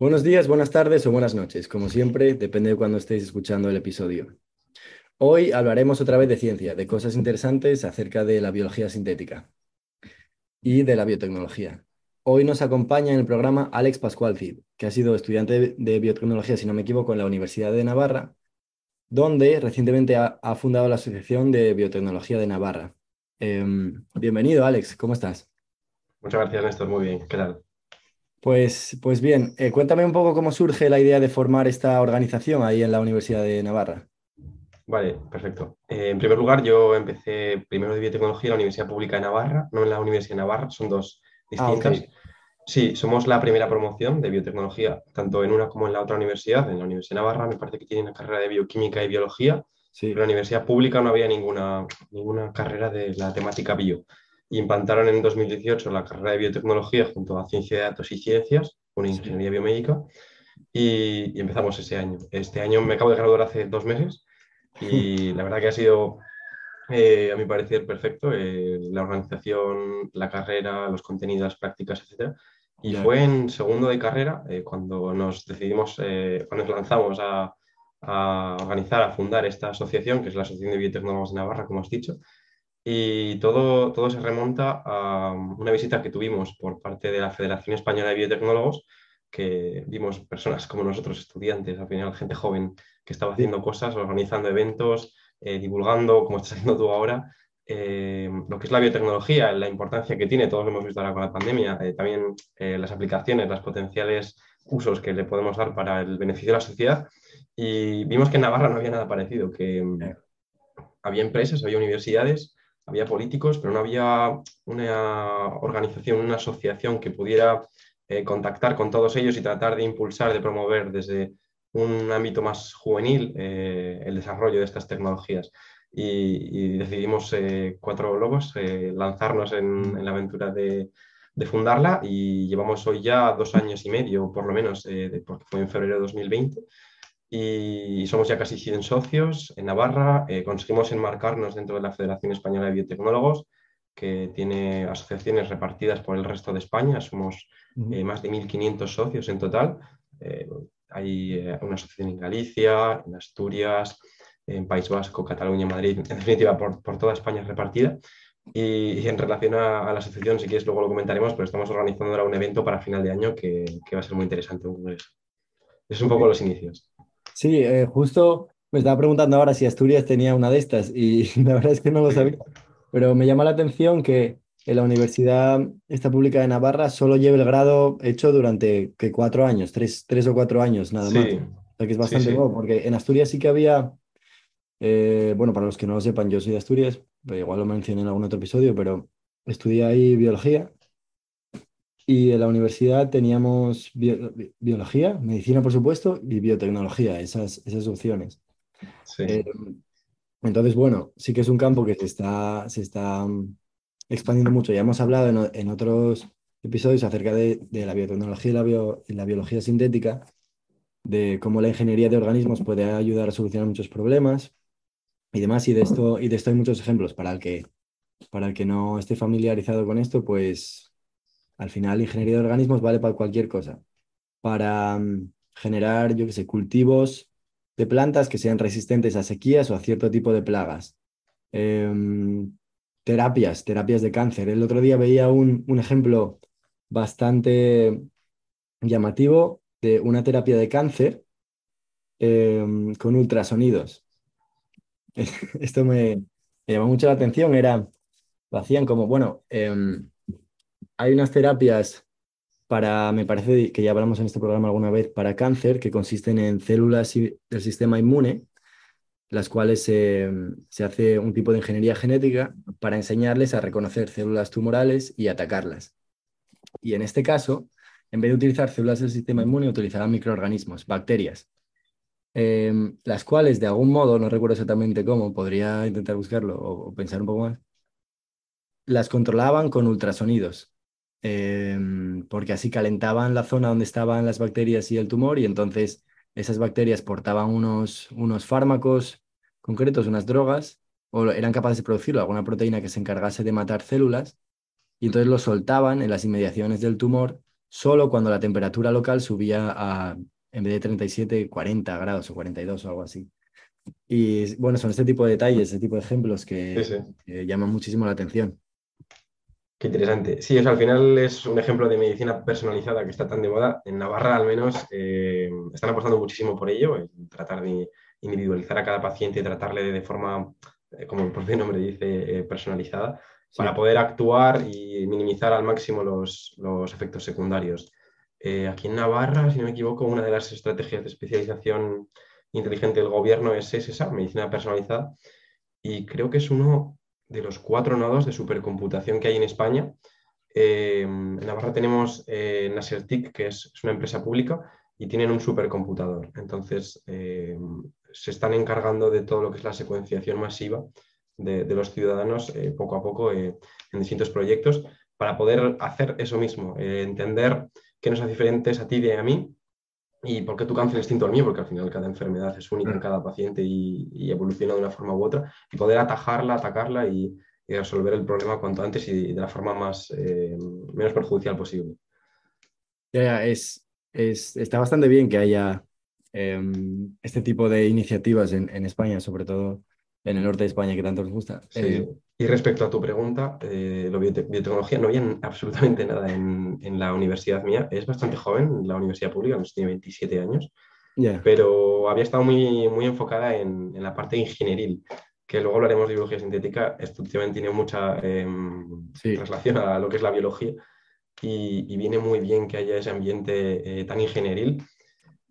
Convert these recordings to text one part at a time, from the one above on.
Buenos días, buenas tardes o buenas noches. Como siempre, depende de cuando estéis escuchando el episodio. Hoy hablaremos otra vez de ciencia, de cosas interesantes acerca de la biología sintética y de la biotecnología. Hoy nos acompaña en el programa Alex Pascual Cid, que ha sido estudiante de biotecnología, si no me equivoco, en la Universidad de Navarra, donde recientemente ha, fundado la Asociación de Biotecnología de Navarra. Em, bienvenido, Alex, ¿cómo estás? Muchas gracias, Néstor. Muy bien, ¿qué tal? Pues, pues bien, eh, cuéntame un poco cómo surge la idea de formar esta organización ahí en la Universidad de Navarra. Vale, perfecto. Eh, en primer lugar, yo empecé primero de biotecnología en la Universidad Pública de Navarra, no en la Universidad de Navarra, son dos ah, distintas. Sí, somos la primera promoción de biotecnología, tanto en una como en la otra universidad. En la Universidad de Navarra me parece que tiene una carrera de bioquímica y biología, pero en la Universidad Pública no había ninguna, ninguna carrera de la temática bio. Y implantaron en 2018 la carrera de biotecnología junto a ciencia de datos y ciencias, una ingeniería biomédica, y, y empezamos ese año. Este año me acabo de graduar hace dos meses y la verdad que ha sido, eh, a mi parecer, perfecto. Eh, la organización, la carrera, los contenidos, las prácticas, etc. Y fue en segundo de carrera eh, cuando nos decidimos, cuando nos lanzamos a, a, organizar, a fundar esta asociación, que es la Asociación de Biotecnólogos de Navarra, como has dicho. Y todo, todo se remonta a una visita que tuvimos por parte de la Federación Española de Biotecnólogos, que vimos personas como nosotros, estudiantes, al final gente joven, que estaba haciendo cosas, organizando eventos, eh, divulgando, como estás haciendo tú ahora, eh, lo que es la biotecnología, la importancia que tiene, todos lo hemos visto ahora con la pandemia, eh, también las aplicaciones, los potenciales usos que le podemos dar para el beneficio de la sociedad. Y vimos que en Navarra no había nada parecido, que había empresas, había universidades, había políticos, pero no había una organización, una asociación que pudiera contactar con todos ellos y tratar de impulsar, de promover desde un ámbito más juvenil eh, el desarrollo de estas tecnologías. Y, decidimos eh, cuatro lobos eh, lanzarnos en, la aventura de, fundarla y llevamos hoy ya dos años y medio, por lo menos, porque fue en febrero de 2020. Y somos ya casi 100 socios en Navarra. conseguimos enmarcarnos dentro de la Federación Española de Biotecnólogos, que tiene asociaciones repartidas por el resto de España. Somos más de 1.500 socios en total hay eh, una asociación en Galicia, en Asturias, en País Vasco, Cataluña, Madrid, en definitiva por, por toda España repartida. Y, en relación a, la asociación, si quieres, luego lo comentaremos, pero estamos organizando ahora un evento para final de año que, que va a ser muy interesante. Es un poco los inicios. Sí, eh, justo me estaba preguntando ahora si Asturias tenía una de estas y la verdad es que no lo sabía, pero me llama la atención que en la Universidad esta pública de Navarra solo lleva el grado hecho durante que cuatro años, tres, tres o cuatro años nada más. O sea que es bastante nuevo, porque en Asturias sí que había, eh, bueno, para los que no lo sepan, yo soy de Asturias, igual lo mencioné en algún otro episodio, pero estudié ahí biología y en la universidad teníamos biología, medicina por supuesto, y biotecnología, esas, esas opciones. Eh, entonces, bueno, sí que es un campo que se está, se está expandiendo mucho. Ya hemos hablado en, otros episodios acerca de, la biotecnología y la, la, biología sintética, de cómo la ingeniería de organismos puede ayudar a solucionar muchos problemas y demás. Y de esto, y de esto hay muchos ejemplos. Para el, que, para el que no esté familiarizado con esto, pues al final ingeniería de organismos vale para cualquier cosa. Para mm, generar, yo qué sé, cultivos de plantas que sean resistentes a sequías o a cierto tipo de plagas. Em, terapias, terapias de cáncer. El otro día veía un, un ejemplo bastante llamativo de una terapia de cáncer em, con ultrasonidos. Esto me, llamó mucho la atención. Era, lo hacían como, bueno, em, hay unas terapias para, me parece que ya hablamos en este programa alguna vez, para cáncer que consisten en células del sistema inmune las cuales se hace un tipo de ingeniería genética para enseñarles a reconocer células tumorales y atacarlas. Y en este caso, en vez de utilizar células del sistema inmune, utilizaban microorganismos, bacterias, em, las cuales de algún modo, no recuerdo exactamente cómo, podría intentar buscarlo o, pensar un poco más, las controlaban con ultrasonidos, em, porque así calentaban la zona donde estaban las bacterias y el tumor y entonces esas bacterias portaban unos, unos fármacos concretos, unas drogas, o eran capaces de producir alguna proteína que se encargase de matar células, y entonces lo soltaban en las inmediaciones del tumor solo cuando la temperatura local subía a, en vez de 37, 40 grados o 42 o algo así. Y bueno, son este tipo de detalles, este tipo de ejemplos que, llaman muchísimo la atención. Qué interesante. Sí, al final es un ejemplo de medicina personalizada que está tan de moda. En Navarra, al menos, eh, están apostando muchísimo por ello, en tratar de individualizar a cada paciente y tratarle de forma, eh, como el propio nombre dice, eh, personalizada para poder actuar y minimizar al máximo los, efectos secundarios. Aquí en Navarra, si no me equivoco, una de las estrategias de especialización inteligente del gobierno es esa, medicina personalizada, y creo que es uno de los cuatro nodos de supercomputación que hay en España. Eh, en Navarra tenemos eh, Nasertic, que es, una empresa pública, y tienen un supercomputador. Entonces, se están encargando de todo lo que es la secuenciación masiva de, los ciudadanos eh, poco a poco eh, en distintos proyectos para poder hacer eso mismo, eh, entender qué nos hace diferentes a ti y a mí y por qué tu cáncer es distinto al mío, porque al final cada enfermedad es única en cada paciente y, evoluciona de una forma u otra, y poder atajarla, atacarla y, resolver el problema cuanto antes y de la forma más, menos perjudicial posible. Ya, es, es, está bastante bien que haya em, este tipo de iniciativas en, en España, sobre todo en el norte de España que tanto nos gusta. Eh, y respecto a tu pregunta, eh, lo biotecnología no había absolutamente nada en, la universidad mía. Es bastante joven, la universidad pública, tiene 27 años, pero había estado muy, muy enfocada en, la parte ingenieril, que luego hablaremos de biología sintética. Esto tiene mucha em, relación a lo que es la biología. Y, viene muy bien que haya ese ambiente eh, tan ingenieril.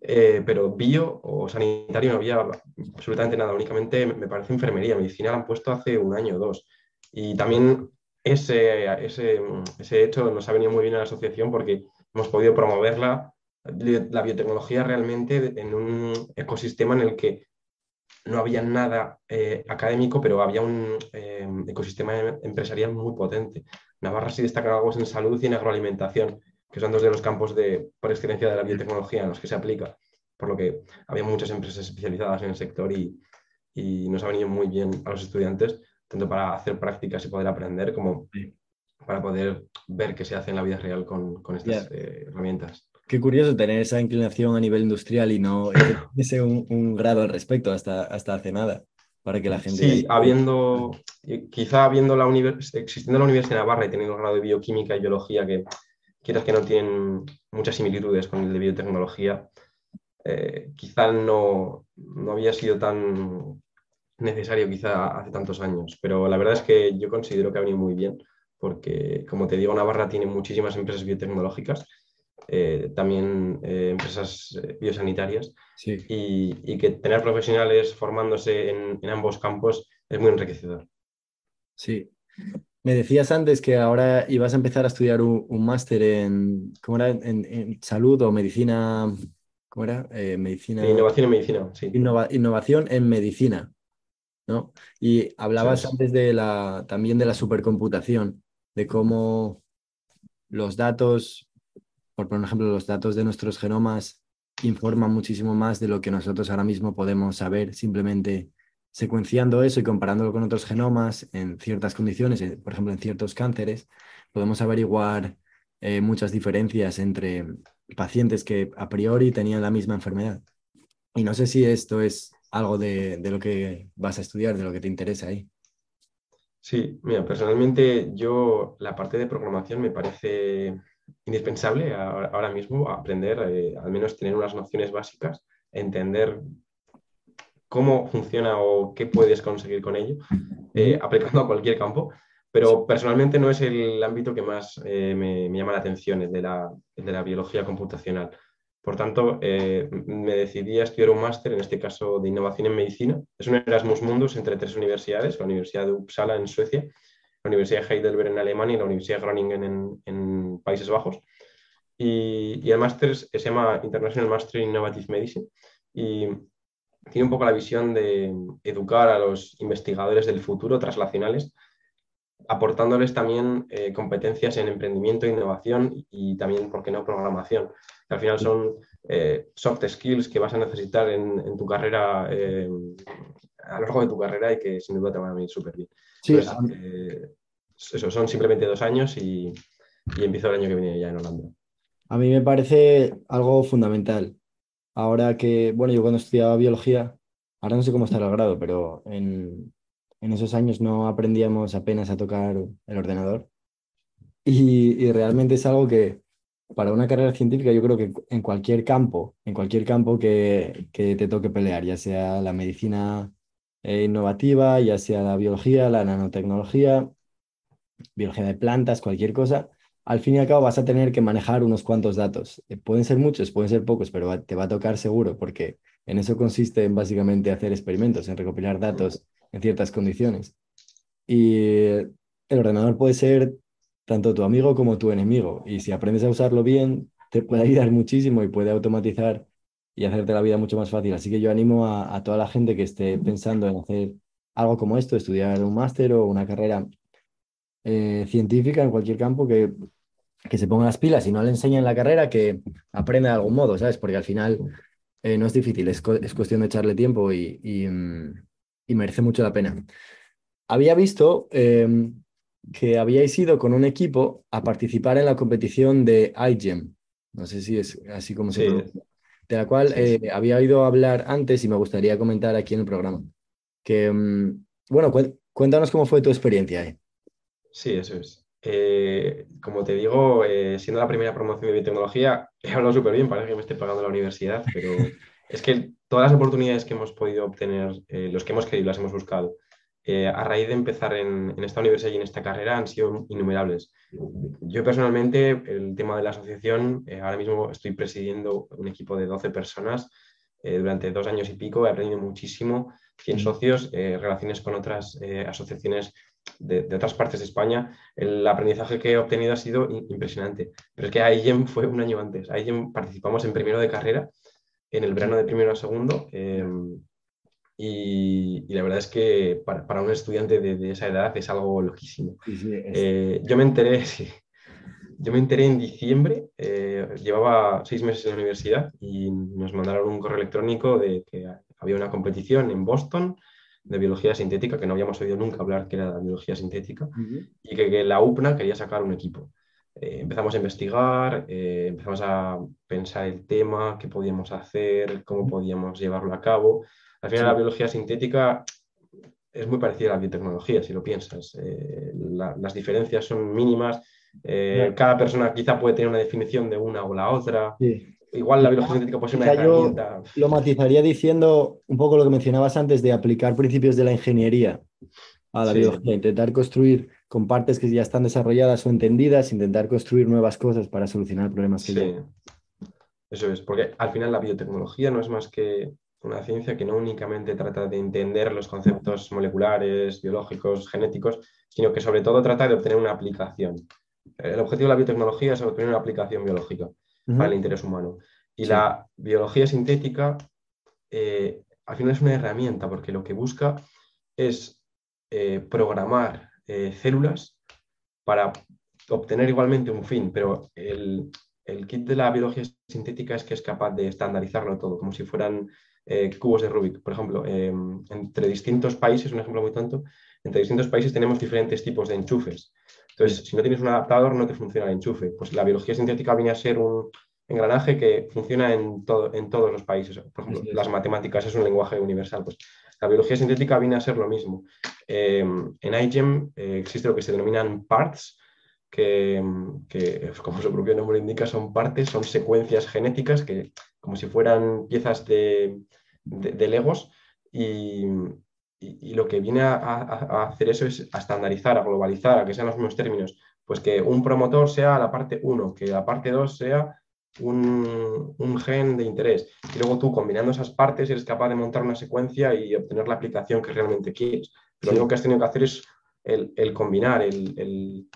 Eh, pero bio o sanitario no había absolutamente nada, únicamente me parece enfermería, medicina la han puesto hace un año o dos. Y también ese, ese, ese hecho nos ha venido muy bien a la asociación porque hemos podido promoverla, la biotecnología realmente en un ecosistema en el que no había nada eh, académico, pero había un eh, ecosistema empresarial muy potente. Navarra sí destaca algo en salud y en agroalimentación que son dos de los campos de, por excelencia de la biotecnología en los que se aplica, por lo que había muchas empresas especializadas en el sector y, y nos ha venido muy bien a los estudiantes, tanto para hacer prácticas y poder aprender, como para poder ver qué se hace en la vida real con, con estas eh, herramientas. Qué curioso tener esa inclinación a nivel industrial y no ese un, un, grado al respecto hasta, hasta hace nada, para que la gente... Sí, habiendo, quizá habiendo la existiendo la Universidad de Navarra y teniendo un grado de bioquímica y biología que quizás que no tienen muchas similitudes con el de biotecnología, eh, quizá no, no, había sido tan necesario quizá hace tantos años, pero la verdad es que yo considero que ha venido muy bien, porque como te digo, Navarra tiene muchísimas empresas biotecnológicas, eh, también eh, empresas biosanitarias, y, y, que tener profesionales formándose en, en ambos campos es muy enriquecedor. Sí, me decías antes que ahora ibas a empezar a estudiar un, máster en, ¿cómo era? En, salud o medicina, ¿cómo era? Eh, medicina... Innovación en medicina, sí. innovación en medicina, ¿no? Y hablabas antes de la, también de la supercomputación, de cómo los datos, por ejemplo, los datos de nuestros genomas informan muchísimo más de lo que nosotros ahora mismo podemos saber simplemente secuenciando eso y comparándolo con otros genomas en ciertas condiciones, eh, por ejemplo, en ciertos cánceres, podemos averiguar eh, muchas diferencias entre pacientes que a priori tenían la misma enfermedad. Y no sé si esto es algo de, lo que vas a estudiar, de lo que te interesa ahí. Sí, mira, personalmente yo la parte de programación me parece indispensable ahora mismo aprender, eh, al menos tener unas nociones básicas, entender cómo funciona o qué puedes conseguir con ello, eh, aplicando a cualquier campo. Pero personalmente no es el ámbito que más eh, me, llama la atención, el de la, de la biología computacional. Por tanto, eh, me decidí a estudiar un máster, en este caso de innovación en medicina. Es un Erasmus Mundus entre tres universidades, la Universidad de Uppsala en Suecia, la Universidad de Heidelberg en Alemania y la Universidad de Groningen en, Países Bajos. Y, el máster se llama International Master in Innovative Medicine y tiene un poco la visión de educar a los investigadores del futuro translacionales, aportándoles también eh, competencias en emprendimiento, innovación y también, ¿por qué no?, programación. Que al final son eh, soft skills que vas a necesitar en, tu carrera, eh, a lo largo de tu carrera y que sin duda te van a venir súper bien. Sí, eso, son simplemente dos años y, y empiezo el año que viene ya en Holanda. A mí me parece algo fundamental. Ahora que, bueno, yo cuando estudiaba biología, ahora no sé cómo está el grado, pero en, en esos años no aprendíamos apenas a tocar el ordenador. Y, y, realmente es algo que para una carrera científica yo creo que en cualquier campo, en cualquier campo que, que te toque pelear, ya sea la medicina eh, innovativa, ya sea la biología, la nanotecnología, biología de plantas, cualquier cosa, al fin y al cabo vas a tener que manejar unos cuantos datos. Eh, pueden ser muchos, pueden ser pocos, pero te va a tocar seguro, porque en eso consiste en básicamente hacer experimentos, en recopilar datos en ciertas condiciones. Y el ordenador puede ser tanto tu amigo como tu enemigo, y si aprendes a usarlo bien, te puede ayudar muchísimo y puede automatizar y hacerte la vida mucho más fácil. Así que yo animo a, toda la gente que esté pensando en hacer algo como esto, estudiar un máster o una carrera eh, científica en cualquier campo, que que se ponga las pilas y no le enseñen la carrera, que aprenda de algún modo, ¿sabes? Porque al final eh, no es difícil, es, cuestión de echarle tiempo y, mm, y, merece mucho la pena. Había visto em, que habíais ido con un equipo a participar en la competición de iGEM, no sé si es así como se pronuncia, de la cual eh, había oído hablar antes y me gustaría comentar aquí en el programa. Que, mm, bueno, cuéntanos cómo fue tu experiencia ahí. Sí, eso es. Eh, como te digo, eh, siendo la primera promoción de biotecnología, he hablado súper bien, parece que me estoy pagando la universidad, pero es que todas las oportunidades que hemos podido obtener, eh, los que hemos querido, las hemos buscado. A raíz de empezar en, esta universidad y en esta carrera han sido innumerables. Yo personalmente, el tema de la asociación, ahora mismo estoy presidiendo un equipo de 12 personas durante dos años y pico, he aprendido muchísimo, 100 socios, relaciones con otras asociaciones de, otras partes de España, el aprendizaje que he obtenido ha sido impresionante. Pero es que AIGEM fue un año antes. AIGEM participamos en primero de carrera, en el verano de primero a segundo. Em, y, la verdad es que para, un estudiante de, esa edad es algo loquísimo. Eh, yo me enteré, yo me enteré en diciembre, eh, llevaba seis meses en la universidad y nos mandaron un correo electrónico de que había una competición en Boston de biología sintética, que no habíamos oído nunca hablar que era biología sintética, y que, la UPNA quería sacar un equipo. Eh, empezamos a investigar, empezamos a pensar el tema, qué podíamos hacer, cómo podíamos llevarlo a cabo. Al final la biología sintética es muy parecida a la biotecnología, si lo piensas. Eh, las diferencias son mínimas. Cada persona quizá puede tener una definición de una o la otra. Igual la biología sintética puede ser una herramienta. lo matizaría diciendo un poco lo que mencionabas antes de aplicar principios de la ingeniería a la biología, intentar construir con partes que ya están desarrolladas o entendidas, intentar construir nuevas cosas para solucionar problemas que sí. Eso es, porque al final la biotecnología no es más que una ciencia que no únicamente trata de entender los conceptos moleculares, biológicos, genéticos, sino que sobre todo trata de obtener una aplicación. El objetivo de la biotecnología es obtener una aplicación biológica para el interés humano. Y la biología sintética eh, al final es una herramienta porque lo que busca es eh, programar eh, células para obtener igualmente un fin, pero el, kit de la biología sintética es que es capaz de estandarizarlo todo, como si fueran cubos de Rubik. Por ejemplo, entre distintos países, un ejemplo muy tonto, entre distintos países tenemos diferentes tipos de enchufes. Entonces, si no tienes un adaptador, no te funciona el enchufe. Pues la biología sintética viene a ser un engranaje que funciona en, todo, en todos los países. Por ejemplo, las matemáticas es un lenguaje universal. Pues la biología sintética viene a ser lo mismo. Em, en iGEM eh, existe lo que se denominan parts, que, como su propio nombre indica, son partes, son secuencias genéticas que, como si fueran piezas de, de, legos, y, y, lo que viene a, hacer eso es a estandarizar, a globalizar, a que sean los mismos términos. Pues que un promotor sea la parte 1, que la parte 2 sea un, un, gen de interés. Y luego tú, combinando esas partes, eres capaz de montar una secuencia y obtener la aplicación que realmente quieres. Lo único que has tenido que hacer es el, combinar, el,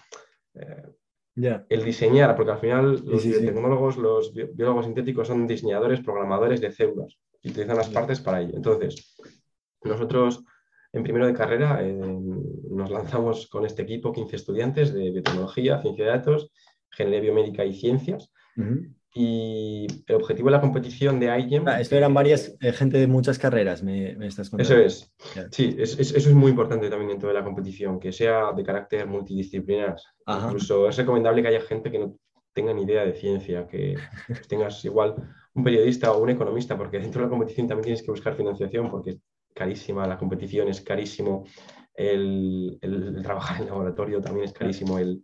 eh, el, diseñar, porque al final los biotecnólogos, los biólogos sintéticos son diseñadores, programadores de células y utilizan las partes para ello. Entonces, nosotros en primero de carrera eh, nos lanzamos con este equipo, 15 estudiantes de biotecnología, ciencia de datos, ingeniería biomédica y ciencias. Y el objetivo de la competición de IGEM... Ah, esto eran varias, eh, gente de muchas carreras, me, estás contando. Eso es. Sí, eso es muy importante también dentro de la competición, que sea de carácter multidisciplinar. Incluso es recomendable que haya gente que no tenga ni idea de ciencia, que tengas igual un periodista o un economista, porque dentro de la competición también tienes que buscar financiación, porque es carísima la competición, es carísimo el, trabajar en laboratorio, también es carísimo el,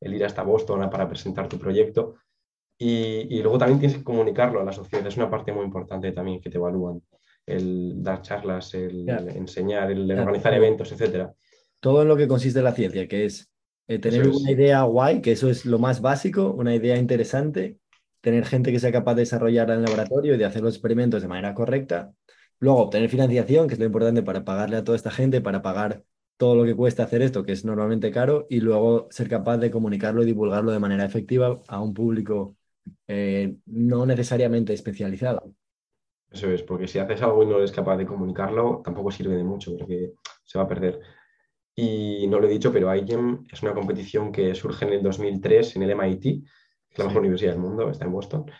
el ir hasta Boston para presentar tu proyecto. Y, luego también tienes que comunicarlo a la sociedad, es una parte muy importante también que te evalúan, el dar charlas, el, enseñar, el organizar eventos, etcétera. Todo en lo que consiste la ciencia, que es eh, tener una idea guay, que eso es lo más básico, una idea interesante, tener gente que sea capaz de desarrollarla en el laboratorio y de hacer los experimentos de manera correcta. Luego, obtener financiación, que es lo importante para pagarle a toda esta gente, para pagar todo lo que cuesta hacer esto, que es normalmente caro, y luego ser capaz de comunicarlo y divulgarlo de manera efectiva a un público eh, no necesariamente especializado. Eso es, porque si haces algo y no eres capaz de comunicarlo, tampoco sirve de mucho, porque se va a perder. Y no lo he dicho, pero IGEM es una competición que surge en el 2003 en el MIT, que es la mejor universidad del mundo, está en Boston,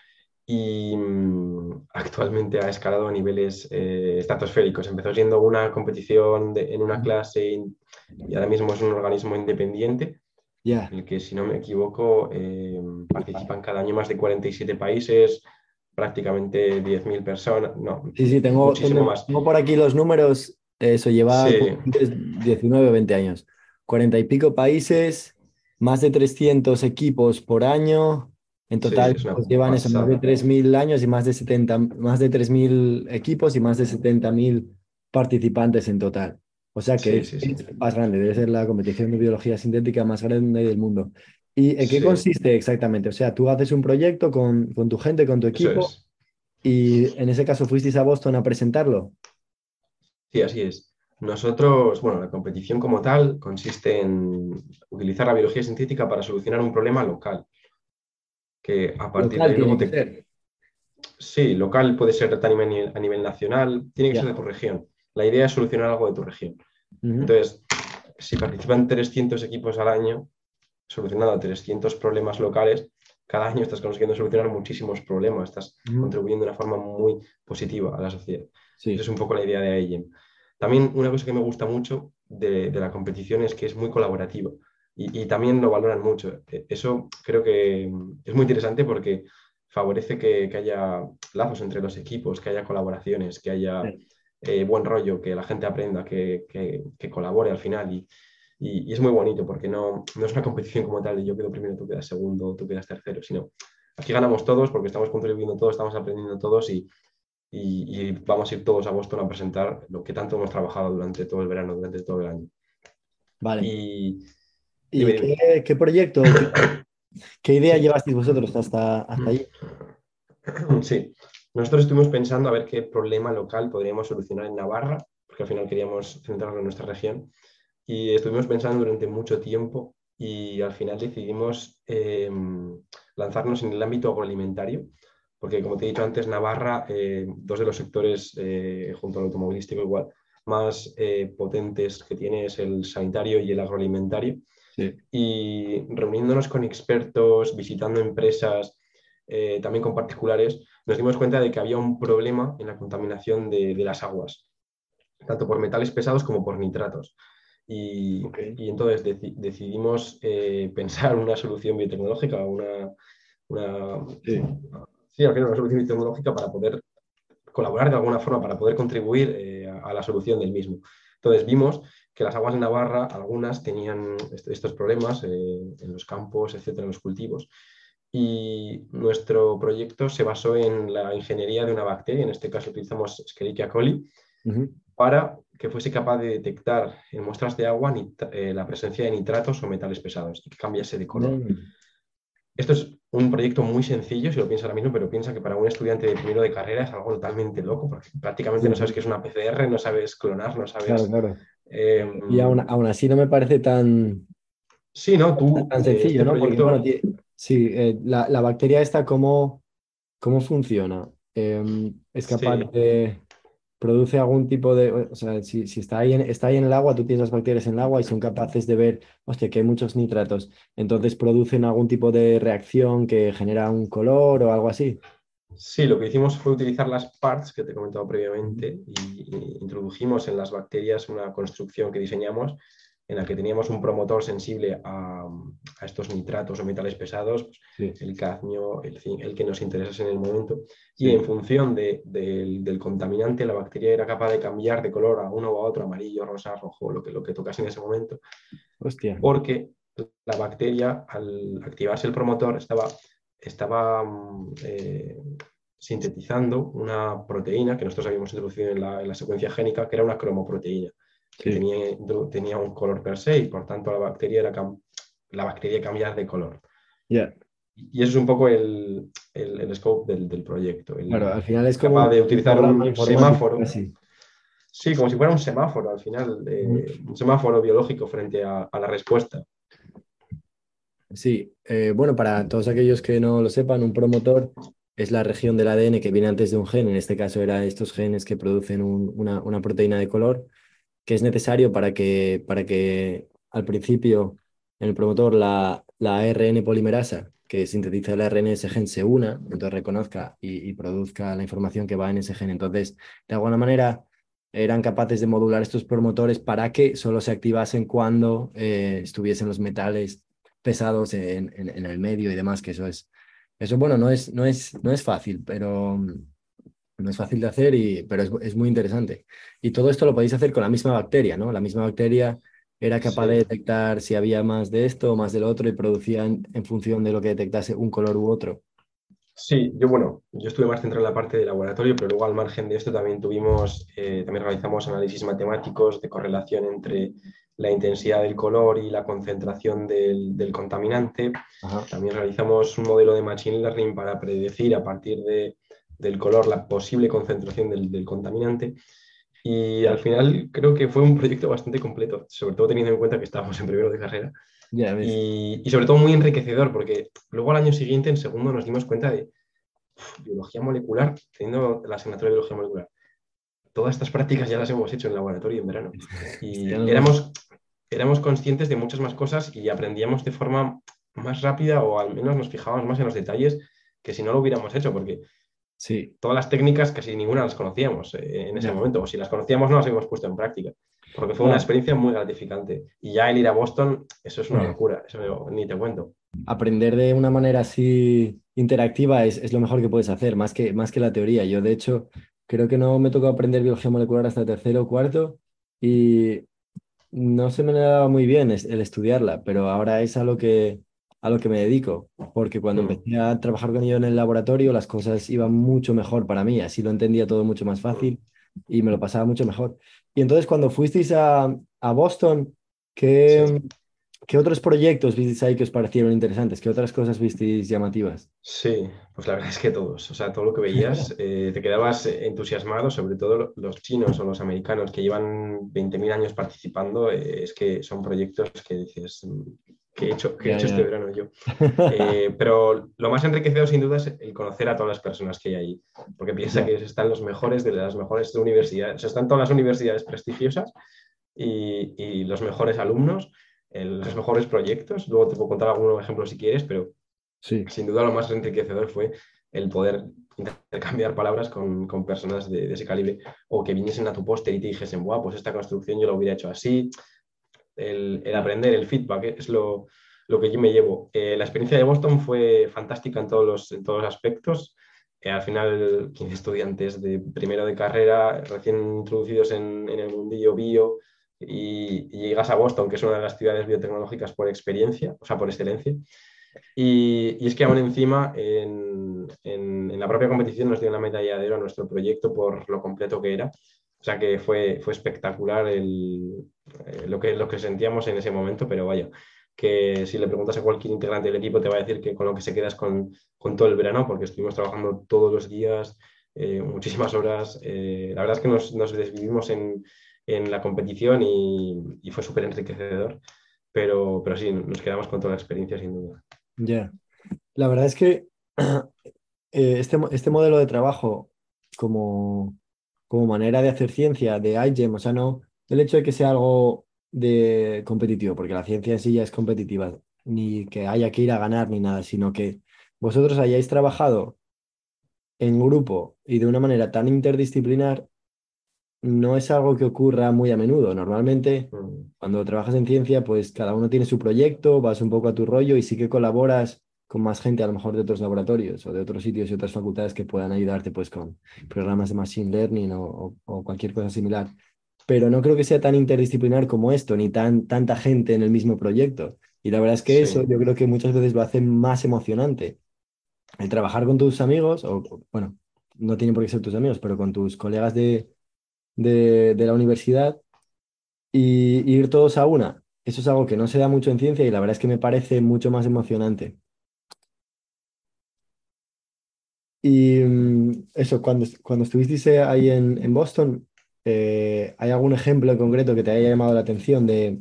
y mm, actualmente ha escalado a niveles eh, estratosféricos. Empezó siendo una competición en una clase y ahora mismo es un organismo independiente en el que, si no me equivoco, eh, participan cada año más de 47 países, prácticamente 10.000 personas. No, sí, sí, tengo, tengo, por aquí los números. Eso lleva 19 o 20 años. 40 y pico países, más de 300 equipos por año. En total pues, llevan eso, más de 3.000 años y más de, 70, más de 3.000 equipos y más de 70.000 participantes en total. O sea que es más grande, debe ser la competición de biología sintética más grande del mundo. ¿Y en qué consiste exactamente? O sea, tú haces un proyecto con, tu gente, con tu equipo, y en ese caso fuisteis a Boston a presentarlo. Sí, así es. Nosotros, bueno, la competición como tal consiste en utilizar la biología sintética para solucionar un problema local. Que a partir de luego te... Sí, local puede ser a nivel, a nivel nacional, tiene que ser de tu región. La idea es solucionar algo de tu región. Entonces, si participan 300 equipos al año, solucionando 300 problemas locales, cada año estás consiguiendo solucionar muchísimos problemas, estás contribuyendo de una forma muy positiva a la sociedad. Sí. Esa es un poco la idea de AIGEM. También una cosa que me gusta mucho de, la competición es que es muy colaborativa y, también lo valoran mucho. E, eso creo que es muy interesante porque favorece que, haya lazos entre los equipos, que haya colaboraciones, que haya... Eh, buen rollo, que la gente aprenda, que, colabore al final. Y, y, es muy bonito porque no, no, es una competición como tal de yo quedo primero, tú quedas segundo, tú quedas tercero, sino aquí ganamos todos porque estamos contribuyendo todos, estamos aprendiendo todos y, y, vamos a ir todos a Boston a presentar lo que tanto hemos trabajado durante todo el verano, durante todo el año. Vale. ¿Y, qué, proyecto, qué, idea llevasteis vosotros hasta, hasta allí? Sí, nosotros estuvimos pensando a ver qué problema local podríamos solucionar en Navarra, porque al final queríamos centrarnos en nuestra región. Y estuvimos pensando durante mucho tiempo y al final decidimos em, lanzarnos en el ámbito agroalimentario, porque como te he dicho antes, Navarra, eh, dos de los sectores, eh, junto al automovilístico igual, más eh, potentes que tiene es el sanitario y el agroalimentario. Y reuniéndonos con expertos, visitando empresas, también con particulares, nos dimos cuenta de que había un problema en la contaminación de, las aguas, tanto por metales pesados como por nitratos. Y, entonces decidimos eh, pensar una solución biotecnológica, una, una, sí. Una solución biotecnológica para poder colaborar de alguna forma, para poder contribuir eh, a, la solución del mismo. Entonces vimos que las aguas de Navarra, algunas tenían estos problemas eh, en los campos, etcétera, en los cultivos, y nuestro proyecto se basó en la ingeniería de una bacteria, en este caso utilizamos Escherichia coli, para que fuese capaz de detectar en muestras de agua eh, la presencia de nitratos o metales pesados y que cambiase de color. Esto es un proyecto muy sencillo, si lo piensas ahora mismo, pero piensa que para un estudiante de primero de carrera es algo totalmente loco, porque prácticamente no sabes qué es una PCR, no sabes clonar, no sabes y aún, así no me parece tan... Sí, ¿no? Tú, tan sencillo, ¿no? Porque, sí, eh, la, bacteria esta, ¿cómo, cómo funciona? Em, ¿Es capaz de produce algún tipo de, o sea, si, está, ahí en, está ahí en el agua, tú tienes las bacterias en el agua y son capaces de ver, hostia, que hay muchos nitratos, entonces producen algún tipo de reacción que genera un color o algo así. Sí, lo que hicimos fue utilizar las parts que te he comentado previamente y introdujimos en las bacterias una construcción que diseñamos en la que teníamos un promotor sensible a, estos nitratos o metales pesados, pues, el cadmio, el zinc, el que nos interesa en el momento, y en función del, contaminante, la bacteria era capaz de cambiar de color a uno o a otro, amarillo, rosa, rojo, lo que, lo que tocase en ese momento. Hostia. Porque la bacteria, al activarse el promotor, estaba, estaba mm, eh, sintetizando una proteína que nosotros habíamos introducido en la, en la secuencia génica, que era una cromoproteína que tenía, tenía, un color per se y por tanto la bacteria, era la bacteria cambiar de color. Y eso es un poco el, el, scope del, del, proyecto. claro, al final es como de utilizar un semáforo. Sí, como si fuera un semáforo al final, eh, un semáforo biológico frente a, a la respuesta. Sí, eh, bueno, para todos aquellos que no lo sepan, un promotor es la región del ADN que viene antes de un gen, en este caso eran estos genes que producen una, una, proteína de color, que es necesario para que, para que al principio en el promotor la, la ARN polimerasa que sintetiza el ARN de ese gen se una, entonces reconozca y, produzca la información que va en ese gen. Entonces, de alguna manera, eran capaces de modular estos promotores para que solo se activasen cuando eh, estuviesen los metales pesados en, en, el medio y demás, que eso es, eso bueno, no es, no es, no es fácil, pero no es fácil de hacer, y, pero es, es, muy interesante. Y todo esto lo podéis hacer con la misma bacteria, ¿no? La misma bacteria era capaz de detectar si había más de esto o más del otro y producía en, función de lo que detectase un color u otro. Sí, yo bueno, yo estuve más centrado en la parte de laboratorio, pero luego al margen de esto también tuvimos, eh, también realizamos análisis matemáticos de correlación entre la intensidad del color y la concentración del, del contaminante. También realizamos un modelo de Machine Learning para predecir a partir de, del color la posible concentración del, contaminante. Y al final creo que fue un proyecto bastante completo, sobre todo teniendo en cuenta que estábamos en primero de carrera. y, sobre todo muy enriquecedor, porque luego al año siguiente, en segundo, nos dimos cuenta de biología molecular, teniendo la asignatura de biología molecular. Todas estas prácticas ya las hemos hecho en el laboratorio en verano. Y éramos, éramos conscientes de muchas más cosas y aprendíamos de forma más rápida o al menos nos fijábamos más en los detalles que si no lo hubiéramos hecho, porque Sí. Todas las técnicas casi ninguna las conocíamos eh, en ese momento, o si las conocíamos no las habíamos puesto en práctica, porque fue una experiencia muy gratificante. Y ya el ir a Boston, eso es una locura, eso ni te cuento. Aprender de una manera así interactiva es, lo mejor que puedes hacer, más que, más que la teoría. Yo, de hecho, creo que no me tocó aprender biología molecular hasta tercero o cuarto y no se me daba muy bien el estudiarla, pero ahora es algo que, a lo que me dedico, porque cuando mm. empecé a trabajar con ellos en el laboratorio las cosas iban mucho mejor para mí, así lo entendía todo mucho más fácil y me lo pasaba mucho mejor. Y entonces cuando fuisteis a, a Boston, ¿qué, ¿qué, otros proyectos visteis ahí que os parecieron interesantes? ¿Qué otras cosas visteis llamativas? Sí, pues la verdad es que todos, o sea, todo lo que veías, eh, te quedabas entusiasmado, sobre todo los chinos o los americanos que llevan 20.000 años participando, eh, es que son proyectos que dices, que he hecho, que he hecho este verano yo. Eh, pero lo más enriquecedor sin duda es el conocer a todas las personas que hay ahí, porque piensa que están los mejores de las mejores universidades, o sea, están todas las universidades prestigiosas y, y los mejores alumnos, los mejores proyectos. Luego te puedo contar algún ejemplo si quieres, pero sí. sin duda lo más enriquecedor fue el poder intercambiar palabras con, con personas de, de, ese calibre o que viniesen a tu póster y te dijesen, guau, pues esta construcción yo lo hubiera hecho así, el, aprender, el feedback, es lo, que yo me llevo. Eh, la experiencia de Boston fue fantástica en todos los, en todos aspectos. Eh, al final, 15 estudiantes de primero de carrera, recién introducidos en, el mundillo bio, y, llegas a Boston, que es una de las ciudades biotecnológicas por experiencia, o sea, por excelencia. Y, es que aún encima, en, en, la propia competición nos dio una medalla de oro a nuestro proyecto por lo completo que era. O sea que fue, fue espectacular el, eh, lo, que, lo que sentíamos en ese momento, pero vaya, que si le preguntas a cualquier integrante del equipo te va a decir que con lo que se quedas con, con todo el verano, porque estuvimos trabajando todos los días, eh, muchísimas horas. Eh, la verdad es que nos, nos desvivimos en, en la competición y, fue súper enriquecedor. Pero, pero sí, nos quedamos con toda la experiencia sin duda. Ya. La verdad es que este, este modelo de trabajo como, como manera de hacer ciencia de iGEM, o sea, no el hecho de que sea algo de competitivo, porque la ciencia en sí ya es competitiva, ni que haya que ir a ganar ni nada, sino que vosotros hayáis trabajado en grupo y de una manera tan interdisciplinar no es algo que ocurra muy a menudo. Normalmente, mm. cuando trabajas en ciencia, pues cada uno tiene su proyecto, vas un poco a tu rollo y sí que colaboras con más gente, a lo mejor de otros laboratorios o de otros sitios y otras facultades que puedan ayudarte pues con programas de Machine Learning o, cualquier cosa similar. Pero no creo que sea tan interdisciplinar como esto, ni tan, tanta gente en el mismo proyecto. Y la verdad es que eso yo creo que muchas veces lo hace más emocionante. El trabajar con tus amigos, o bueno, no tienen por qué ser tus amigos, pero con tus colegas de, de, la universidad y, ir todos a una. Eso es algo que no se da mucho en ciencia y la verdad es que me parece mucho más emocionante. Y mm, eso, cuando, cuando estuvisteis ahí en, Boston, eh, ¿hay algún ejemplo en concreto que te haya llamado la atención de,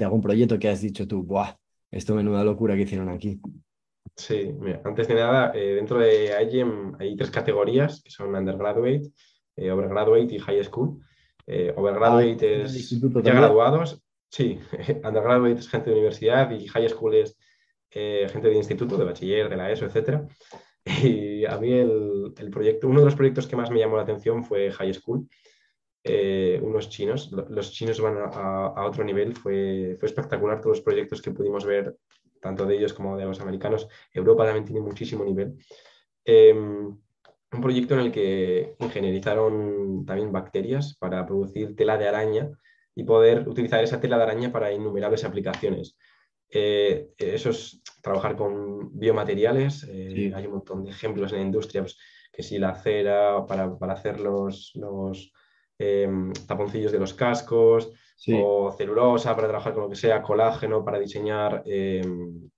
algún proyecto que has dicho tú, ¡buah! Esto menuda locura que hicieron aquí. Sí, mira, antes de nada, eh, dentro de IGEM hay tres categorías que son undergraduate, eh, overgraduate y high school. Overgraduate ah, es ya graduados, sí, undergraduate es gente de universidad y high school es gente de instituto, de bachiller, de la ESO, etc. Y a mí el, proyecto, uno de los proyectos que más me llamó la atención fue high school. unos chinos, los chinos van a, otro nivel, fue, fue espectacular todos los proyectos que pudimos ver, tanto de ellos como de los americanos. Europa también tiene muchísimo nivel. Em, un proyecto en el que ingenierizaron también bacterias para producir tela de araña y poder utilizar esa tela de araña para innumerables aplicaciones. Eh, eso es trabajar con biomateriales. Eh, hay un montón de ejemplos en la industria, pues, que si la cera para, hacer los, em, taponcillos de los cascos, o celulosa para trabajar con lo que sea, colágeno para diseñar, em,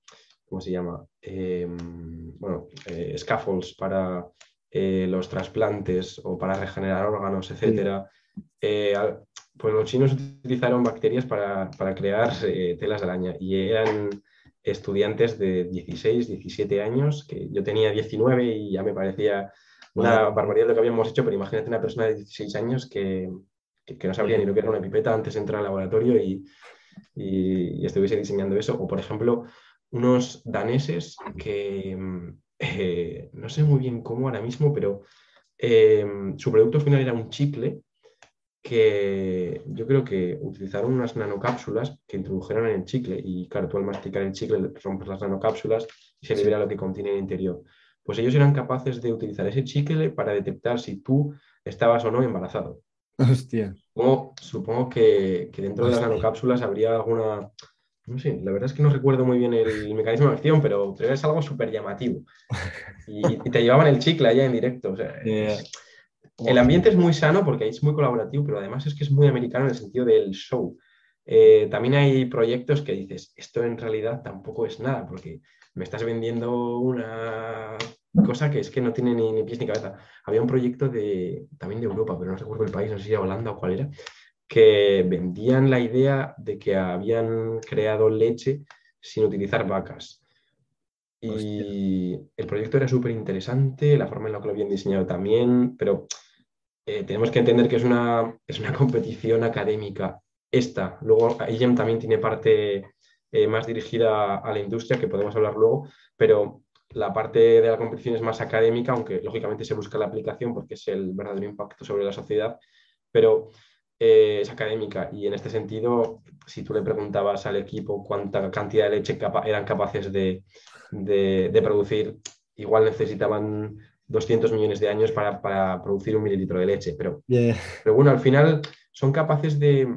¿cómo se llama? Em, bueno, eh, scaffolds para eh, los trasplantes o para regenerar órganos, etc. pues los chinos utilizaron bacterias para, crear eh, telas de araña y eran estudiantes de 16, 17 años, que yo tenía 19 y ya me parecía una barbaridad lo que habíamos hecho, pero imagínate una persona de 16 años que, no sabría ni lo que era una pipeta antes de entrar al laboratorio y, y, estuviese diseñando eso. O, por ejemplo, unos daneses que, eh, no sé muy bien cómo ahora mismo, pero eh, su producto final era un chicle que yo creo que utilizaron unas nanocápsulas que introdujeron en el chicle y claro, tú al masticar el chicle rompes las nanocápsulas y se libera lo que contiene en el interior. Pues ellos eran capaces de utilizar ese chicle para detectar si tú estabas o no embarazado. Hostia. supongo que, dentro de las nanocápsulas habría alguna no sé, la verdad es que no recuerdo muy bien el mecanismo de acción, pero, es algo súper llamativo. Y, te llevaban el chicle allá en directo. El ambiente es muy sano porque es muy colaborativo, pero además es que es muy americano en el sentido del show. Eh, también hay proyectos que dices, esto en realidad tampoco es nada, porque me estás vendiendo una cosa que es que no tiene ni, ni pies ni cabeza. Había un proyecto de, también de Europa, pero no recuerdo el país, no sé si era Holanda o cuál era, que vendían la idea de que habían creado leche sin utilizar vacas. Y el proyecto era súper interesante, la forma en la que lo habían diseñado también, pero eh, tenemos que entender que es una, es una competición académica esta. Luego, IEM también tiene parte eh, más dirigida a la industria, que podemos hablar luego, pero la parte de la competición es más académica, aunque lógicamente se busca la aplicación porque es el verdadero impacto sobre la sociedad, pero eh, es académica y en este sentido, si tú le preguntabas al equipo cuánta cantidad de leche eran capaces de, producir, igual necesitaban 200 millones de años para, producir un mililitro de leche, pero, pero bueno, al final son capaces de,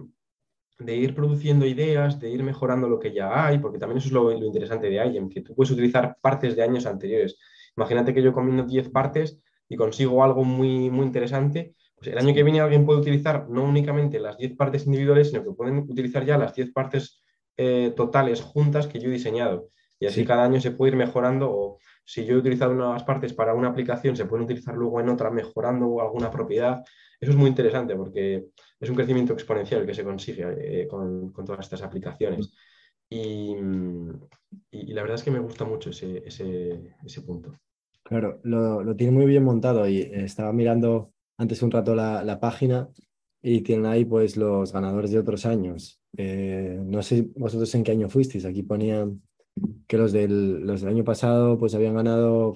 ir produciendo ideas, de ir mejorando lo que ya hay, porque también eso es lo, interesante de IEM, que tú puedes utilizar partes de años anteriores. Imagínate que yo combino 10 partes y consigo algo muy, muy interesante pues el año que viene alguien puede utilizar no únicamente las 10 partes individuales, sino que pueden utilizar ya las 10 partes eh, totales juntas que yo he diseñado. Y así cada año se puede ir mejorando o si yo he utilizado unas partes para una aplicación, se pueden utilizar luego en otra mejorando alguna propiedad. Eso es muy interesante porque es un crecimiento exponencial que se consigue eh, con, todas estas aplicaciones. Y, la verdad es que me gusta mucho ese, punto. Claro, lo, tiene muy bien montado y estaba mirando antes un rato la, la página y tienen ahí pues los ganadores de otros años. Eh, no sé vosotros en qué año fuisteis, aquí ponían que los del, los del año pasado pues habían ganado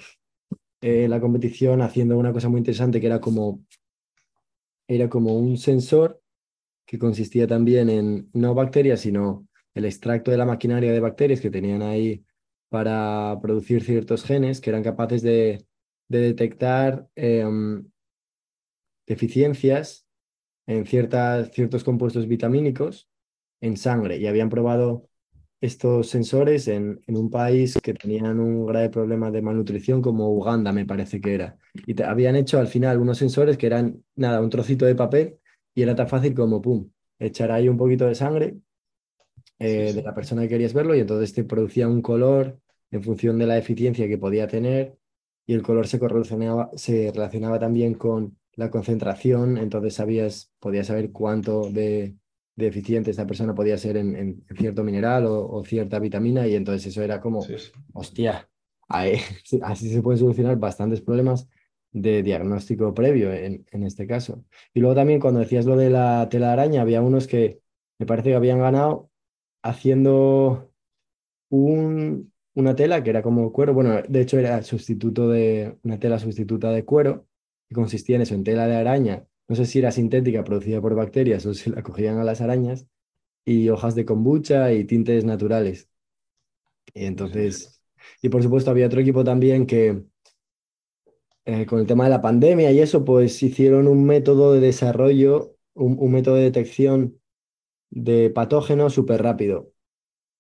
eh, la competición haciendo una cosa muy interesante que era como, era como un sensor que consistía también en no bacterias, sino el extracto de la maquinaria de bacterias que tenían ahí para producir ciertos genes que eran capaces de, de detectar em, deficiencias en ciertas, ciertos compuestos vitamínicos en sangre. Y habían probado estos sensores en, en, un país que tenían un grave problema de malnutrición como Uganda, me parece que era. Y te, habían hecho al final unos sensores que eran, nada, un trocito de papel y era tan fácil como, pum, echar ahí un poquito de sangre eh, de la persona que querías verlo y entonces te producía un color en función de la eficiencia que podía tener y el color se correlacionaba, se relacionaba también con la concentración, entonces sabías, podías saber cuánto de deficiente esta persona podía ser en, cierto mineral o, cierta vitamina y entonces eso era como, hostia, así se pueden solucionar bastantes problemas de diagnóstico previo en, en, este caso. Y luego también cuando decías lo de la tela araña, había unos que me parece que habían ganado haciendo un, una tela que era como cuero, bueno, de hecho era sustituto de una tela sustituta de cuero, que consistía en eso, en tela de araña no sé si era sintética producida por bacterias o si la cogían a las arañas, y hojas de kombucha y tintes naturales. Y entonces, y por supuesto había otro equipo también que eh, con el tema de la pandemia y eso, pues hicieron un método de desarrollo, un, método de detección de patógenos súper rápido.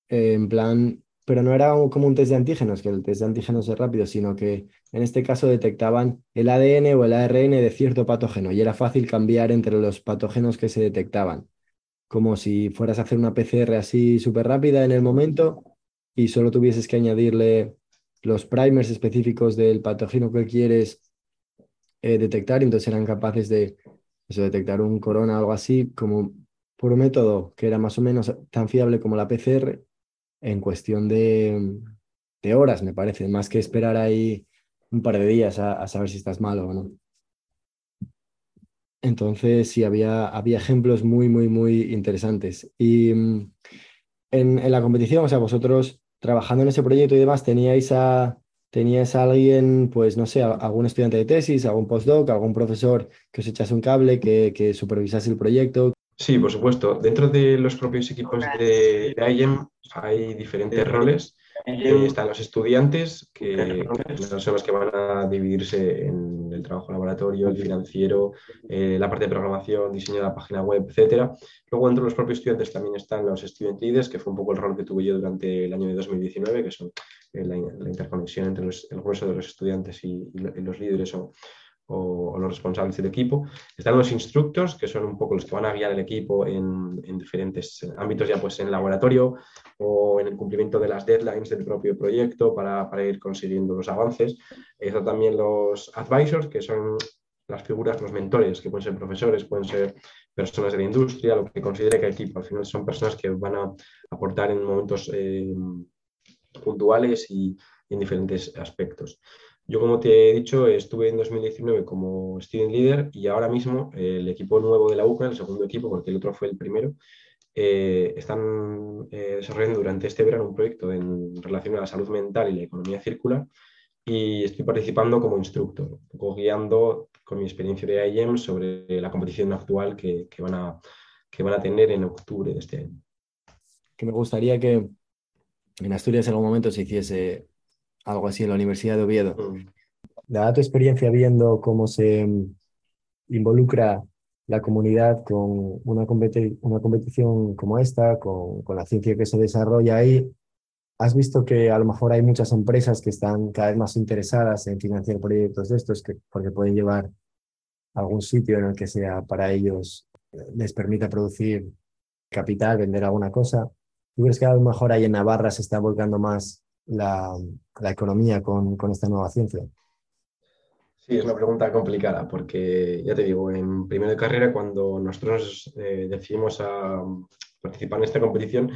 en plan, pero no era como un test de antígenos, que el test de antígenos es rápido, sino que en este caso detectaban el ADN o el ARN de cierto patógeno y era fácil cambiar entre los patógenos que se detectaban, como si fueras a hacer una PCR así súper rápida en el momento y solo tuvieses que añadirle los primers específicos del patógeno que quieres eh, detectar, y entonces eran capaces de detectar un corona o algo así, como por un método que era más o menos tan fiable como la PCR en cuestión de, horas, me parece, más que esperar ahí un par de días a, saber si estás malo o no. Entonces, sí, había, había ejemplos muy, muy, muy interesantes. Y mm, en, la competición, o sea, vosotros trabajando en ese proyecto y demás, teníais a, teníais a alguien, pues no sé, algún estudiante de tesis, algún postdoc, algún profesor que os echase un cable, que, que supervisase el proyecto. Sí, por supuesto. Dentro de los propios equipos de, de IEM hay diferentes roles. Eh, están los estudiantes, que son los que van a dividirse en el trabajo laboratorio, el financiero, eh, la parte de programación, diseño de la página web, etc. Luego, dentro de los propios estudiantes también están los student leaders, que fue un poco el rol que tuve yo durante el año de 2019, que son eh, la, interconexión entre el grueso de los estudiantes y, y los líderes o, o, los responsables del equipo. Están los instructors, que son un poco los que van a guiar el equipo en, diferentes ámbitos, ya pues en laboratorio o en el cumplimiento de las deadlines del propio proyecto para, para ir consiguiendo los avances. Están también los advisors, que son las figuras, los mentores, que pueden ser profesores, pueden ser personas de la industria, lo que considere que el equipo. Al final son personas que van a aportar en momentos eh, puntuales y en diferentes aspectos. Yo, como te he dicho, estuve en 2019 como student leader y ahora mismo el equipo nuevo de la UCA, el segundo equipo, porque el otro fue el primero, eh, están eh, desarrollando durante este verano un proyecto en relación a la salud mental y la economía circular y estoy participando como instructor, un poco guiando con mi experiencia de IEM sobre la competición actual que, van a, que van a tener en octubre de este año. Que me gustaría que en Asturias en algún momento se hiciese algo así en la Universidad de Oviedo. Mm. Dada tu experiencia viendo cómo se mm, involucra la comunidad con una, competición como esta, con, la ciencia que se desarrolla ahí, ¿has visto que a lo mejor hay muchas empresas que están cada vez más interesadas en financiar proyectos de estos que, porque pueden llevar a algún sitio en el que sea para ellos, les permita producir capital, vender alguna cosa? ¿Tú crees que a lo mejor ahí en Navarra se está volcando más la, economía con, esta nueva ciencia? Sí, es una pregunta complicada porque ya te digo, en primero de carrera, cuando nosotros eh, decidimos a participar en esta competición,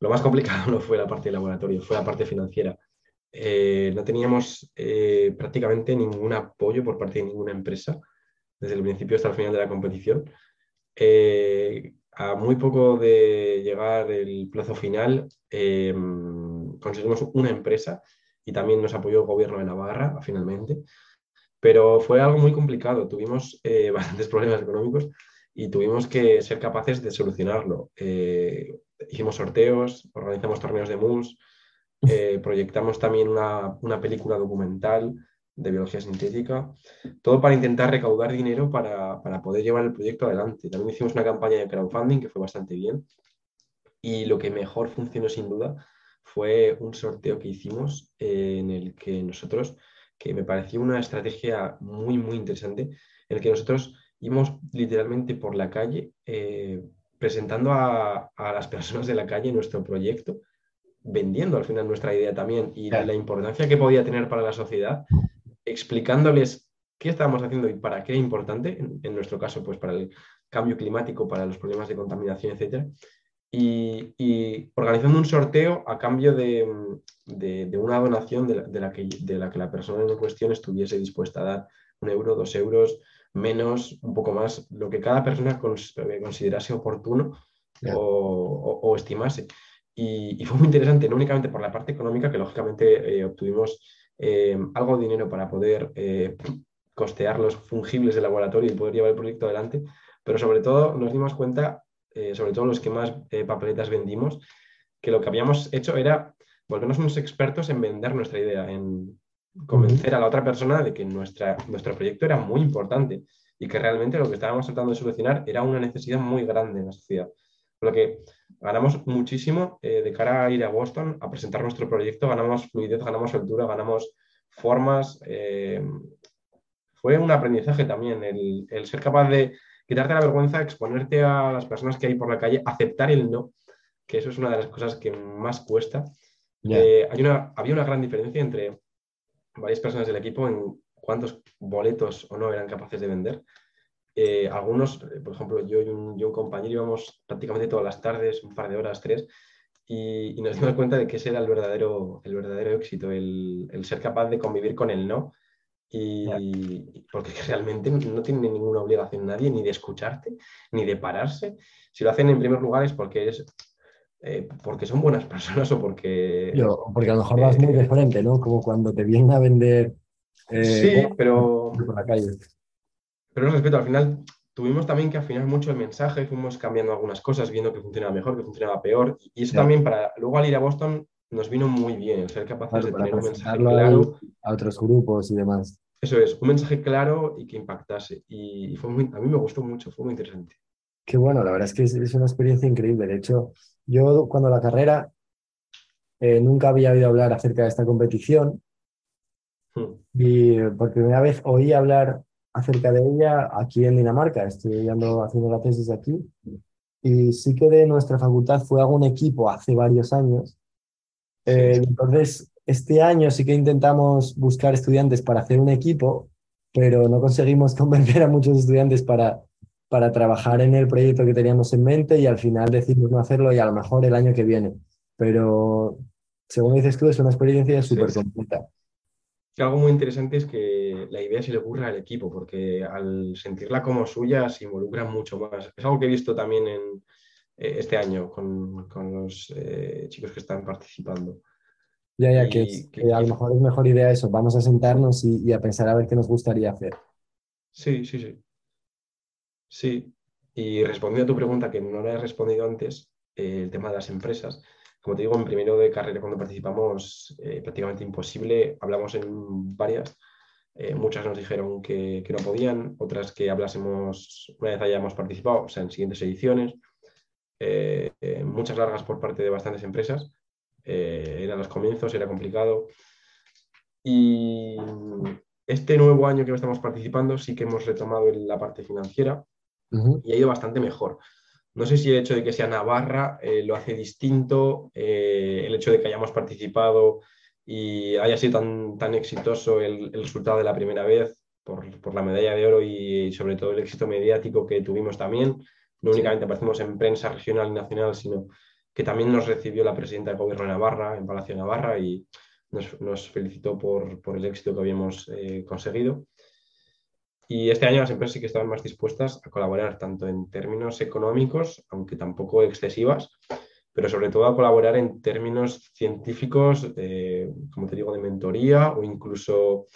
lo más complicado no fue la parte de laboratorio, fue la parte financiera. Eh, no teníamos eh, prácticamente ningún apoyo por parte de ninguna empresa desde el principio hasta el final de la competición. A muy poco de llegar el plazo final, conseguimos una empresa y también nos apoyó el gobierno de Navarra finalmente. Pero fue algo muy complicado. Tuvimos bastantes problemas económicos y tuvimos que ser capaces de solucionarlo. hicimos sorteos, organizamos torneos de MUS, eh, proyectamos también una, película documental de biología sintética, todo para intentar recaudar dinero para, poder llevar el proyecto adelante. También hicimos una campaña de crowdfunding que fue bastante bien y lo que mejor funcionó sin duda fue un sorteo que hicimos eh, en el que nosotros, que me pareció una estrategia muy, muy interesante, en el que nosotros íbamos literalmente por la calle eh, presentando a, a, las personas de la calle nuestro proyecto vendiendo al final nuestra idea también y la importancia que podía tener para la sociedad, explicándoles qué estábamos haciendo y para qué es importante, en, nuestro caso, pues para el cambio climático, para los problemas de contaminación, etcétera, y, organizando un sorteo a cambio de, una donación de la, que, de la que la persona en cuestión estuviese dispuesta a dar un euro, dos euros, menos, un poco más, lo que cada persona considerase oportuno o estimase. Y, fue muy interesante, no únicamente por la parte económica, que lógicamente eh, obtuvimos eh, algo de dinero para poder eh, costear los fungibles del laboratorio y poder llevar el proyecto adelante, pero sobre todo nos dimos cuenta, sobre todo los que más papeletas vendimos, que lo que habíamos hecho era volvernos unos expertos en vender nuestra idea, en convencer a la otra persona de que nuestra, nuestro proyecto era muy importante y que realmente lo que estábamos tratando de solucionar era una necesidad muy grande en la sociedad. Por lo que ganamos muchísimo eh, de cara a ir a Boston a presentar nuestro proyecto, ganamos fluidez, ganamos altura, ganamos formas. Eh, fue un aprendizaje también el, ser capaz de quitarte la vergüenza, exponerte a las personas que hay por la calle, aceptar el no, que eso es una de las cosas que más cuesta. Eh, hay una, había una gran diferencia entre varias personas del equipo en cuántos boletos o no eran capaces de vender. Eh, algunos, eh, por ejemplo, yo y, un, compañero íbamos prácticamente todas las tardes, un par de horas, tres, y, nos dimos cuenta de que ese era el verdadero, el verdadero éxito, el, ser capaz de convivir con el no, y porque realmente no tiene ninguna obligación nadie ni de escucharte, ni de pararse. Si lo hacen en primer lugar es porque es eh, porque son buenas personas o porque... porque a lo mejor vas muy de frente, ¿no? Como cuando te vienen a vender... sí, pero... Por la calle. Pero respeto, al final tuvimos también que afinar mucho el mensaje, fuimos cambiando algunas cosas, viendo que funcionaba mejor, que funcionaba peor. Y eso también para luego al ir a Boston nos vino muy bien, ser capaces de tener un mensaje claro. A otros grupos y demás. Eso es, un mensaje claro y que impactase. Y fue muy, a mí me gustó mucho, fue muy interesante. Qué bueno, la verdad es que es, una experiencia increíble. De hecho, yo cuando la carrera eh, nunca había oído hablar acerca de esta competición hmm. y por primera vez oí hablar acerca de ella aquí en Dinamarca. Estoy haciendo la tesis aquí. Y sí que de nuestra facultad fue algún equipo hace varios años. Eh, entonces, este año sí que intentamos buscar estudiantes para hacer un equipo, pero no conseguimos convencer a muchos estudiantes para, para trabajar en el proyecto que teníamos en mente y al final decidimos no hacerlo y a lo mejor el año que viene. Pero, según dices tú, es una experiencia súper completa algo muy interesante es que la idea se le ocurra al equipo, porque al sentirla como suya se involucra mucho más. Es algo que he visto también en, eh, este año con, los eh, chicos que están participando. Ya, ya, que, a lo mejor es mejor idea eso, vamos a sentarnos y, a pensar a ver qué nos gustaría hacer. Sí, sí, sí. Sí, y respondiendo a tu pregunta que no le he respondido antes, eh, el tema de las empresas, como te digo, en primero de carrera cuando participamos, prácticamente imposible. Hablamos en varias. Eh, muchas nos dijeron que, no podían, otras que hablásemos una vez hayamos participado, o sea, en siguientes ediciones. Eh, muchas largas por parte de bastantes empresas. eran los comienzos, era complicado. Y este nuevo año que estamos participando sí que hemos retomado la parte financiera y ha ido bastante mejor. No sé si el hecho de que sea Navarra eh, lo hace distinto, eh, el hecho de que hayamos participado y haya sido tan, tan exitoso el, resultado de la primera vez por, la medalla de oro y, sobre todo el éxito mediático que tuvimos también. No únicamente aparecimos en prensa regional y nacional, sino que también nos recibió la presidenta del Gobierno de Navarra, en Palacio de Navarra, y nos, felicitó por, el éxito que habíamos eh, conseguido. Y este año las empresas sí que estaban más dispuestas a colaborar tanto en términos económicos, aunque tampoco excesivas, pero sobre todo a colaborar en términos científicos, como te digo, de mentoría o incluso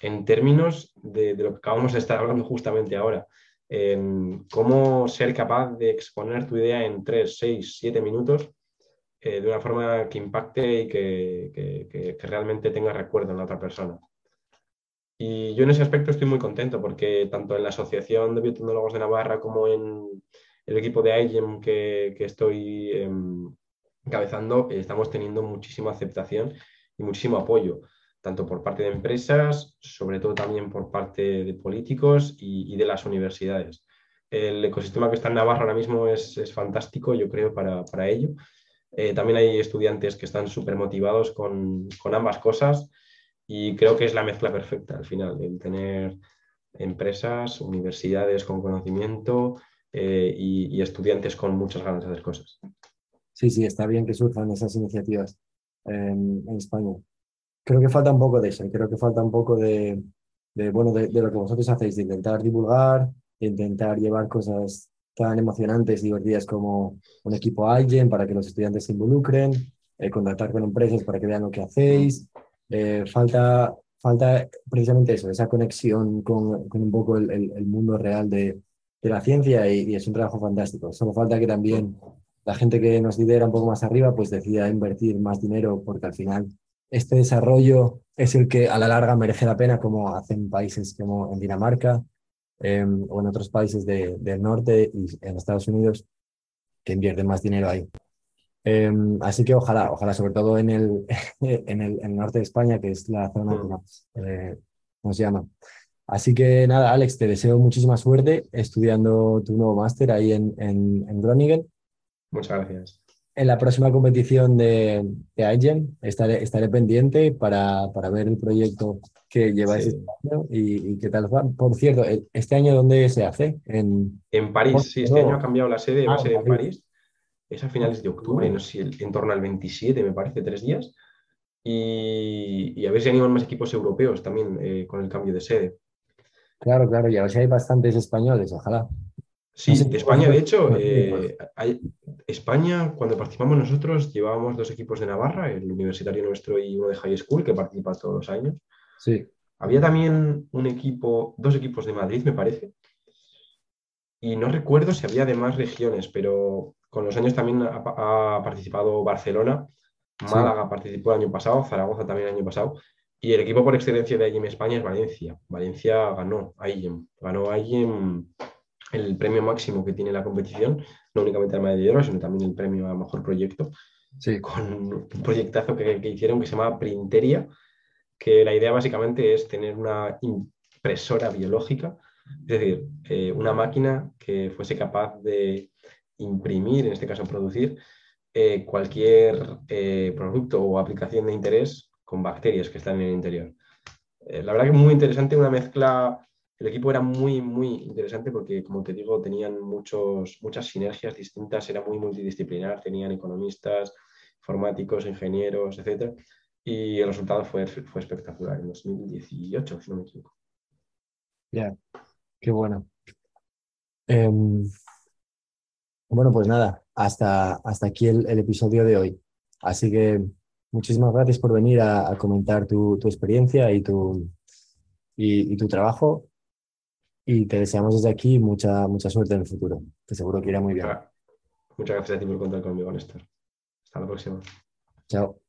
en términos de, lo que acabamos de estar hablando justamente ahora, en cómo ser capaz de exponer tu idea en 3, 6, 7 minutos eh, de una forma que impacte y que, realmente tenga recuerdo en la otra persona. Y yo en ese aspecto estoy muy contento porque tanto en la Asociación de Biotecnólogos de Navarra como en el equipo de IGEM que, estoy em, encabezando, estamos teniendo muchísima aceptación y muchísimo apoyo, tanto por parte de empresas, sobre todo también por parte de políticos y, de las universidades. El ecosistema que está en Navarra ahora mismo es, fantástico, yo creo, para, ello. Eh, también hay estudiantes que están súper motivados con, con ambas cosas y creo que es la mezcla perfecta al final, el tener empresas, universidades con conocimiento eh, y, estudiantes con muchas ganas de hacer cosas. Sí, sí, está bien que surjan esas iniciativas en, España. Creo que falta un poco de eso, creo que falta un poco de, bueno, de, lo que vosotros hacéis, de intentar divulgar, de intentar llevar cosas tan emocionantes, divertidas como un equipo alguien para que los estudiantes se involucren, eh, contactar con empresas para que vean lo que hacéis, eh, falta, falta precisamente eso, esa conexión con, con un poco el, el, mundo real de, de la ciencia y, es un trabajo fantástico. Solo falta que también la gente que nos lidera un poco más arriba pues decida invertir más dinero porque al final este desarrollo es el que a la larga merece la pena como hacen países como en Dinamarca em, o en otros países de, del norte y en Estados Unidos que invierten más dinero ahí. Em, así que ojalá, ojalá, sobre todo en el, en el, norte de España, que es la zona que más, eh, se llama. Así que nada, Alex, te deseo muchísima suerte estudiando tu nuevo máster ahí en, en, Groningen. Muchas gracias. En la próxima competición de, de estaré, estaré pendiente para, para ver el proyecto que lleváis este año y, qué tal va. Por cierto, ¿este año dónde se hace? En, en París, sí, este año ha cambiado la sede, va a ah, ser en París es a finales de octubre, no sé si en torno al 27, me parece, tres días. Y, a ver si animan más equipos europeos también eh, con el cambio de sede. Claro, claro, y a ver si hay bastantes españoles, ojalá. Sí, de España, de hecho, eh, España, cuando participamos nosotros, llevábamos dos equipos de Navarra, el universitario nuestro y uno de High School, que participa todos los años. Sí. Había también un equipo, dos equipos de Madrid, me parece. Y no recuerdo si había demás regiones, pero con los años también ha, participado Barcelona, Málaga participó el año pasado, Zaragoza también el año pasado, y el equipo por excelencia de IEM España es Valencia. Valencia ganó IEM, ganó IEM el premio máximo que tiene la competición, no únicamente la medalla de oro, sino también el premio a mejor proyecto, sí. con un proyectazo que, hicieron que se llama Printeria, que la idea básicamente es tener una impresora biológica, es decir, eh, una máquina que fuese capaz de imprimir, en este caso producir, eh, cualquier eh, producto o aplicación de interés con bacterias que están en el interior. La verdad que muy interesante, una mezcla, el equipo era muy, muy interesante porque, como te digo, tenían muchos, muchas sinergias distintas, era muy multidisciplinar, tenían economistas, informáticos, ingenieros, etc. Y el resultado fue, fue espectacular en 2018, si no me equivoco. Ya, qué bueno. Em, bueno, pues nada, hasta, hasta aquí el, episodio de hoy. Así que muchísimas gracias por venir a, comentar tu, experiencia y tu, y, tu trabajo. Y te deseamos desde aquí mucha, mucha suerte en el futuro, que seguro que irá muy bien. Muchas gracias a ti por contar conmigo, Néstor. Hasta la próxima. Chao.